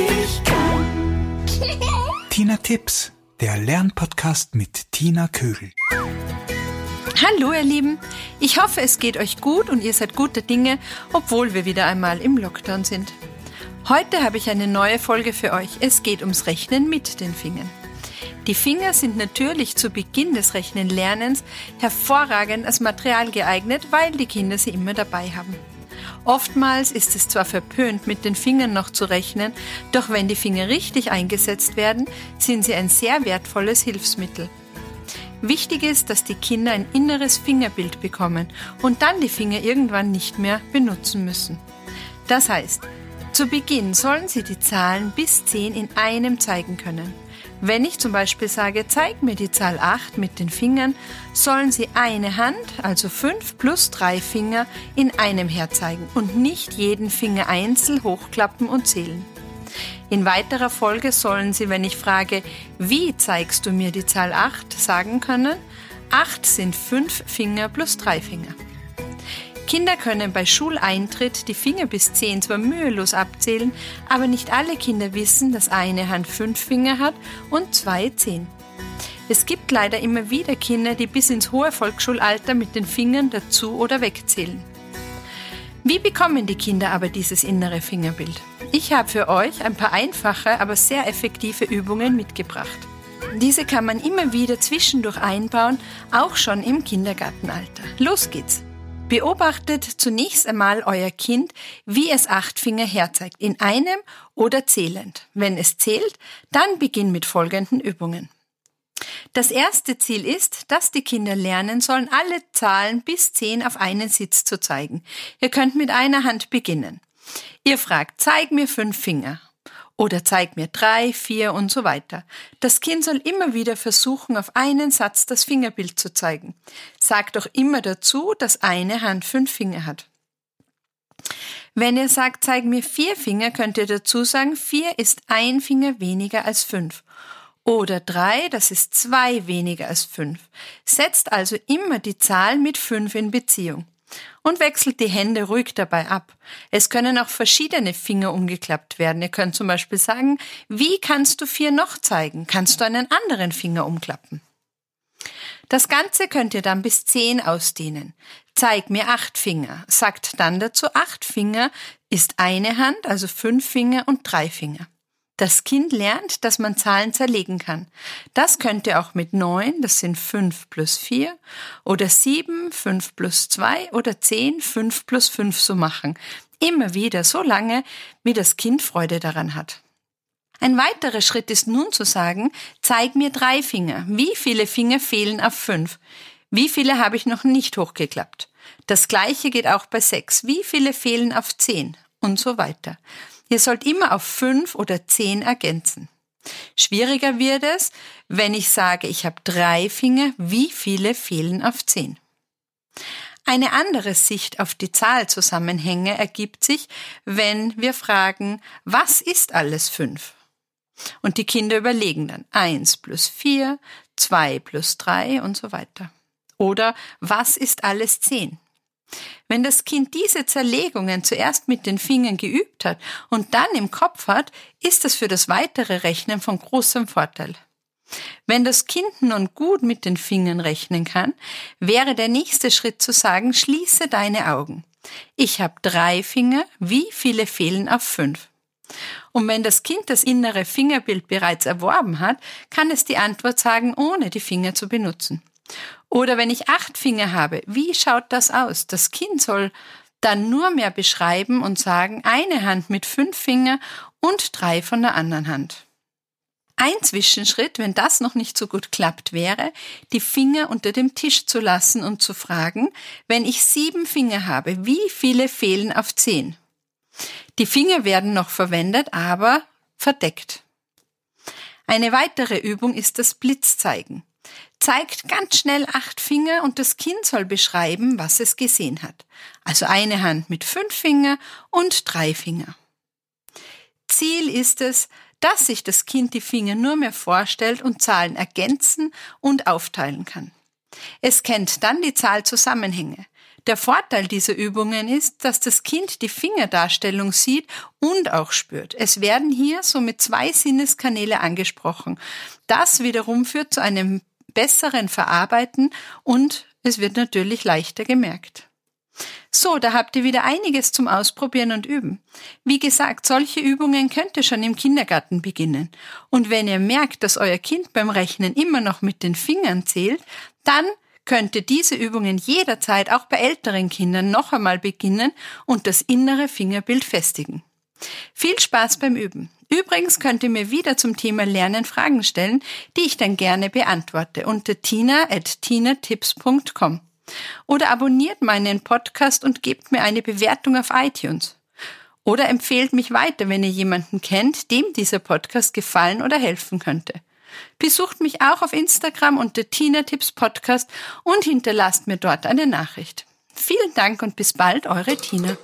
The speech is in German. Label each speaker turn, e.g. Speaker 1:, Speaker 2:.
Speaker 1: ich kann. Tina Tipps, der Lernpodcast mit Tina Kögel.
Speaker 2: Hallo ihr Lieben, ich hoffe es geht euch gut und ihr seid gute Dinge, obwohl wir wieder einmal im Lockdown sind. Heute habe ich eine neue Folge für euch. Es geht ums Rechnen mit den Fingern. Die Finger sind natürlich zu Beginn des Rechnenlernens hervorragend als Material geeignet, weil die Kinder sie immer dabei haben. Oftmals ist es zwar verpönt, mit den Fingern noch zu rechnen, doch wenn die Finger richtig eingesetzt werden, sind sie ein sehr wertvolles Hilfsmittel. Wichtig ist, dass die Kinder ein inneres Fingerbild bekommen und dann die Finger irgendwann nicht mehr benutzen müssen. Das heißt, zu Beginn sollen sie die Zahlen bis 10 in einem zeigen können. Wenn ich zum Beispiel sage, zeig mir die Zahl 8 mit den Fingern, sollen Sie eine Hand, also 5 plus 3 Finger, in einem herzeigen und nicht jeden Finger einzeln hochklappen und zählen. In weiterer Folge sollen Sie, wenn ich frage, wie zeigst du mir die Zahl 8, sagen können, 8 sind 5 Finger plus 3 Finger. Kinder können bei Schuleintritt die Finger bis zehn zwar mühelos abzählen, aber nicht alle Kinder wissen, dass eine Hand fünf Finger hat und zwei zehn. Es gibt leider immer wieder Kinder, die bis ins hohe Volksschulalter mit den Fingern dazu oder wegzählen. Wie bekommen die Kinder aber dieses innere Fingerbild? Ich habe für euch ein paar einfache, aber sehr effektive Übungen mitgebracht. Diese kann man immer wieder zwischendurch einbauen, auch schon im Kindergartenalter. Los geht's! Beobachtet zunächst einmal euer Kind, wie es acht Finger herzeigt, in einem oder zählend. Wenn es zählt, dann beginn mit folgenden Übungen. Das erste Ziel ist, dass die Kinder lernen sollen, alle Zahlen bis zehn auf einen Sitz zu zeigen. Ihr könnt mit einer Hand beginnen. Ihr fragt, zeig mir fünf Finger oder zeig mir drei, vier und so weiter. Das Kind soll immer wieder versuchen, auf einen Satz das Fingerbild zu zeigen. Sagt doch immer dazu, dass eine Hand fünf Finger hat. Wenn ihr sagt, zeig mir vier Finger, könnt ihr dazu sagen, vier ist ein Finger weniger als fünf. Oder drei, das ist zwei weniger als fünf. Setzt also immer die Zahl mit fünf in Beziehung und wechselt die Hände ruhig dabei ab. Es können auch verschiedene Finger umgeklappt werden. Ihr könnt zum Beispiel sagen, wie kannst du vier noch zeigen? Kannst du einen anderen Finger umklappen? Das Ganze könnt ihr dann bis zehn ausdehnen. Zeig mir acht Finger. Sagt dann dazu, acht Finger ist eine Hand, also fünf Finger und drei Finger. Das Kind lernt, dass man Zahlen zerlegen kann. Das könnt ihr auch mit neun, das sind fünf plus vier, oder sieben, fünf plus zwei, oder zehn, fünf plus fünf so machen. Immer wieder, so lange, wie das Kind Freude daran hat. Ein weiterer Schritt ist nun zu sagen, zeig mir drei Finger. Wie viele Finger fehlen auf fünf? Wie viele habe ich noch nicht hochgeklappt? Das gleiche geht auch bei sechs. Wie viele fehlen auf zehn? Und so weiter. Ihr sollt immer auf fünf oder zehn ergänzen. Schwieriger wird es, wenn ich sage, ich habe drei Finger, wie viele fehlen auf zehn? Eine andere Sicht auf die Zahlzusammenhänge ergibt sich, wenn wir fragen, was ist alles fünf? Und die Kinder überlegen dann eins plus vier, zwei plus drei und so weiter. Oder was ist alles zehn? Wenn das Kind diese Zerlegungen zuerst mit den Fingern geübt hat und dann im Kopf hat, ist das für das weitere Rechnen von großem Vorteil. Wenn das Kind nun gut mit den Fingern rechnen kann, wäre der nächste Schritt zu sagen, schließe deine Augen. Ich habe drei Finger, wie viele fehlen auf fünf? Und wenn das Kind das innere Fingerbild bereits erworben hat, kann es die Antwort sagen, ohne die Finger zu benutzen. Oder wenn ich acht Finger habe, wie schaut das aus? Das Kind soll dann nur mehr beschreiben und sagen, eine Hand mit fünf Finger und drei von der anderen Hand. Ein Zwischenschritt, wenn das noch nicht so gut klappt, wäre, die Finger unter dem Tisch zu lassen und zu fragen, wenn ich sieben Finger habe, wie viele fehlen auf zehn? Die Finger werden noch verwendet, aber verdeckt. Eine weitere Übung ist das Blitzzeigen zeigt ganz schnell acht Finger und das Kind soll beschreiben, was es gesehen hat. Also eine Hand mit fünf Finger und drei Finger. Ziel ist es, dass sich das Kind die Finger nur mehr vorstellt und Zahlen ergänzen und aufteilen kann. Es kennt dann die Zahlzusammenhänge. Der Vorteil dieser Übungen ist, dass das Kind die Fingerdarstellung sieht und auch spürt. Es werden hier somit zwei Sinneskanäle angesprochen. Das wiederum führt zu einem besseren Verarbeiten und es wird natürlich leichter gemerkt. So, da habt ihr wieder einiges zum Ausprobieren und Üben. Wie gesagt, solche Übungen könnt ihr schon im Kindergarten beginnen. Und wenn ihr merkt, dass euer Kind beim Rechnen immer noch mit den Fingern zählt, dann könnt ihr diese Übungen jederzeit auch bei älteren Kindern noch einmal beginnen und das innere Fingerbild festigen. Viel Spaß beim Üben. Übrigens könnt ihr mir wieder zum Thema Lernen Fragen stellen, die ich dann gerne beantworte unter tina.tinatips.com. Oder abonniert meinen Podcast und gebt mir eine Bewertung auf iTunes. Oder empfehlt mich weiter, wenn ihr jemanden kennt, dem dieser Podcast gefallen oder helfen könnte. Besucht mich auch auf Instagram unter Tina Tipps Podcast und hinterlasst mir dort eine Nachricht. Vielen Dank und bis bald, eure Tina.